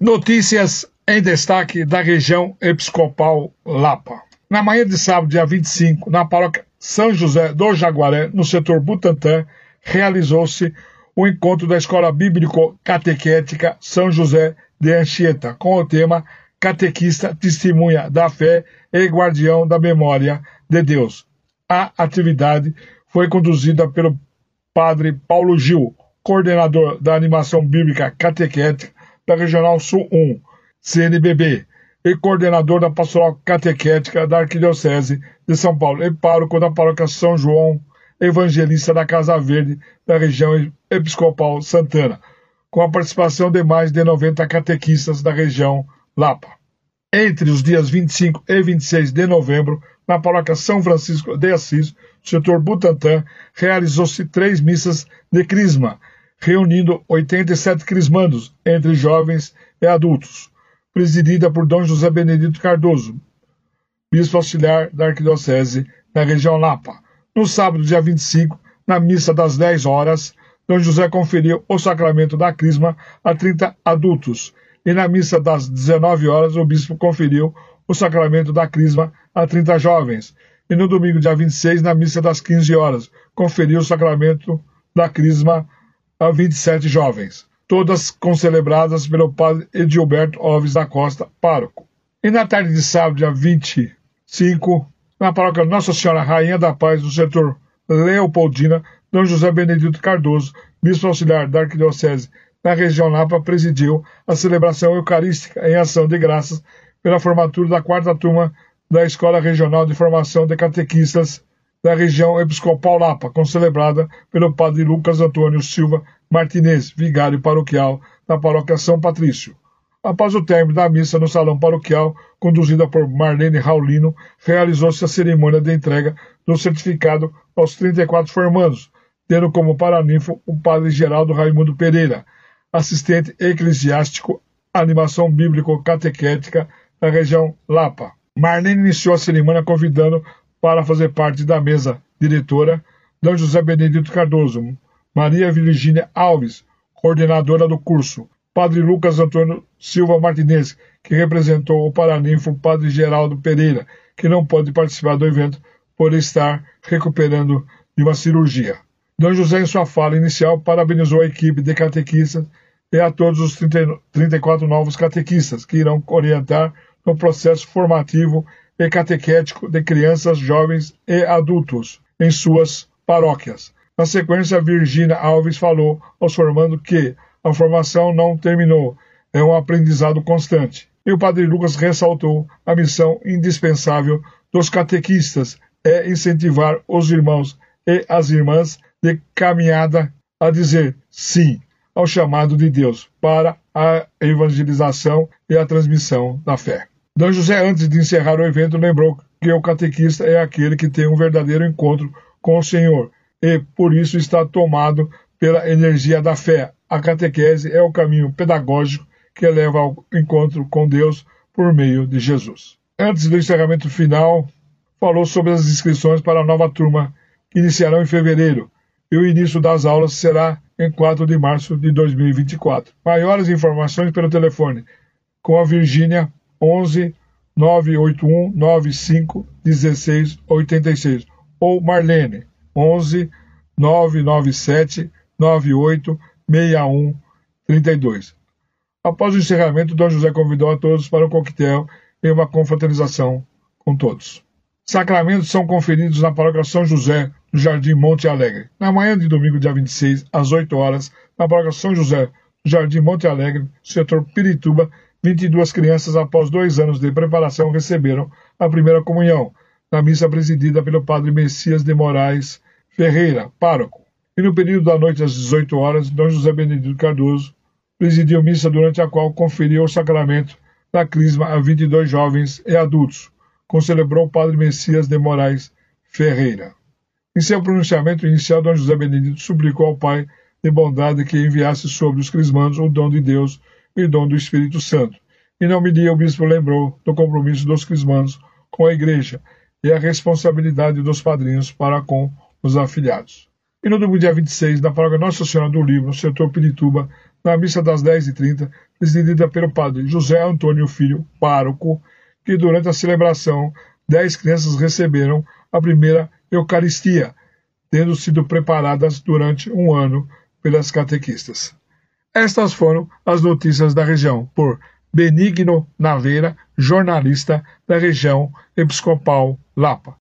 Notícias em destaque da região episcopal Lapa. Na manhã de sábado, dia 25, na paróquia São José do Jaguaré, no setor Butantã, realizou-se o encontro da Escola Bíblico-Catequética São José de Anchieta, com o tema Catequista, Testemunha da Fé e Guardião da Memória de Deus. A atividade foi conduzida pelo padre Paulo Gil, coordenador da animação bíblica catequética da Regional Sul 1, CNBB, e coordenador da Pastoral Catequética da Arquidiocese de São Paulo e pároco da Paróquia São João Evangelista da Casa Verde da região episcopal Santana, com a participação de mais de 90 catequistas da região Lapa. Entre os dias 25 e 26 de novembro, na paróquia São Francisco de Assis, setor Butantã, realizou-se três missas de crisma, reunindo 87 crismandos, entre jovens e adultos, presidida por Dom José Benedito Cardoso, bispo auxiliar da Arquidiocese da região Lapa. No sábado, dia 25, na missa das 10 horas, Dom José conferiu o sacramento da crisma a 30 adultos, e na missa das 19 horas, o bispo conferiu o sacramento da crisma a 30 jovens, e no domingo, dia 26, na missa das 15 horas, conferiu o sacramento da crisma a 27 jovens, todas concelebradas pelo padre Edilberto Alves da Costa, pároco. E na tarde de sábado, dia 25, na paróquia Nossa Senhora Rainha da Paz, do setor Leopoldina, Dom José Benedito Cardoso, bispo auxiliar da Arquidiocese da região Lapa, presidiu a celebração eucarística em ação de graças pela formatura da quarta turma da Escola Regional de Formação de Catequistas da região episcopal Lapa, concelebrada pelo padre Lucas Antônio Silva Martinez, vigário paroquial da paróquia São Patrício. Após o término da missa no salão paroquial, conduzida por Marlene Raulino, realizou-se a cerimônia de entrega do certificado aos 34 formandos, tendo como paraninfo o padre Geraldo Raimundo Pereira, assistente eclesiástico, animação bíblico-catequética da região Lapa. Marlene iniciou a cerimônia convidando para fazer parte da mesa diretora D. José Benedito Cardoso, Maria Virgínia Alves, coordenadora do curso, Padre Lucas Antônio Silva Martinez, que representou o Paraninfo Padre Geraldo Pereira, que não pôde participar do evento por estar recuperando de uma cirurgia. D. José, em sua fala inicial, parabenizou a equipe de catequistas e a todos os 30, 34 novos catequistas que irão orientar no processo formativo e catequético de crianças, jovens e adultos em suas paróquias. Na sequência, Virgínia Alves falou aos formandos que a formação não terminou, é um aprendizado constante. E o Padre Lucas ressaltou a missão indispensável dos catequistas é incentivar os irmãos e as irmãs de caminhada a dizer sim ao chamado de Deus para a evangelização e a transmissão da fé. D. José, antes de encerrar o evento, lembrou que o catequista é aquele que tem um verdadeiro encontro com o Senhor e, por isso, está tomado pela energia da fé. A catequese é o caminho pedagógico que leva ao encontro com Deus por meio de Jesus. Antes do encerramento final, falou sobre as inscrições para a nova turma que iniciarão em fevereiro e o início das aulas será em 4 de março de 2024. Maiores informações pelo telefone com a Virgínia 11 981 95 16 86 ou Marlene 11 997 98 61 32. Após o encerramento, Dom José convidou a todos para um coquetel e uma confraternização com todos. Sacramentos são conferidos na paróquia São José, no Jardim Monte Alegre. Na manhã de domingo, dia 26, às 8 horas, na paróquia São José, no Jardim Monte Alegre, setor Pirituba, 22 crianças, após dois anos de preparação, receberam a primeira comunhão, na missa presidida pelo padre Messias de Moraes Ferreira, pároco. E no período da noite às 18 horas, Dom José Benedito Cardoso presidiu missa durante a qual conferiu o sacramento da crisma a 22 jovens e adultos, concelebrou o padre Messias de Moraes Ferreira. Em seu pronunciamento inicial, Dom José Benedito suplicou ao Pai de bondade que enviasse sobre os crismandos o dom de Deus e dom do Espírito Santo. E não me dia o bispo lembrou do compromisso dos crismandos com a Igreja e a responsabilidade dos padrinhos para com os afilhados. E no domingo dia 26, na paróquia Nossa Senhora do Livro, no setor Pirituba, na missa das 10h30, presidida pelo padre José Antônio Filho, pároco, que durante a celebração, dez crianças receberam a primeira Eucaristia, tendo sido preparadas durante um ano pelas catequistas. Estas foram as notícias da região, por Benigno Naveira, jornalista da região episcopal Lapa.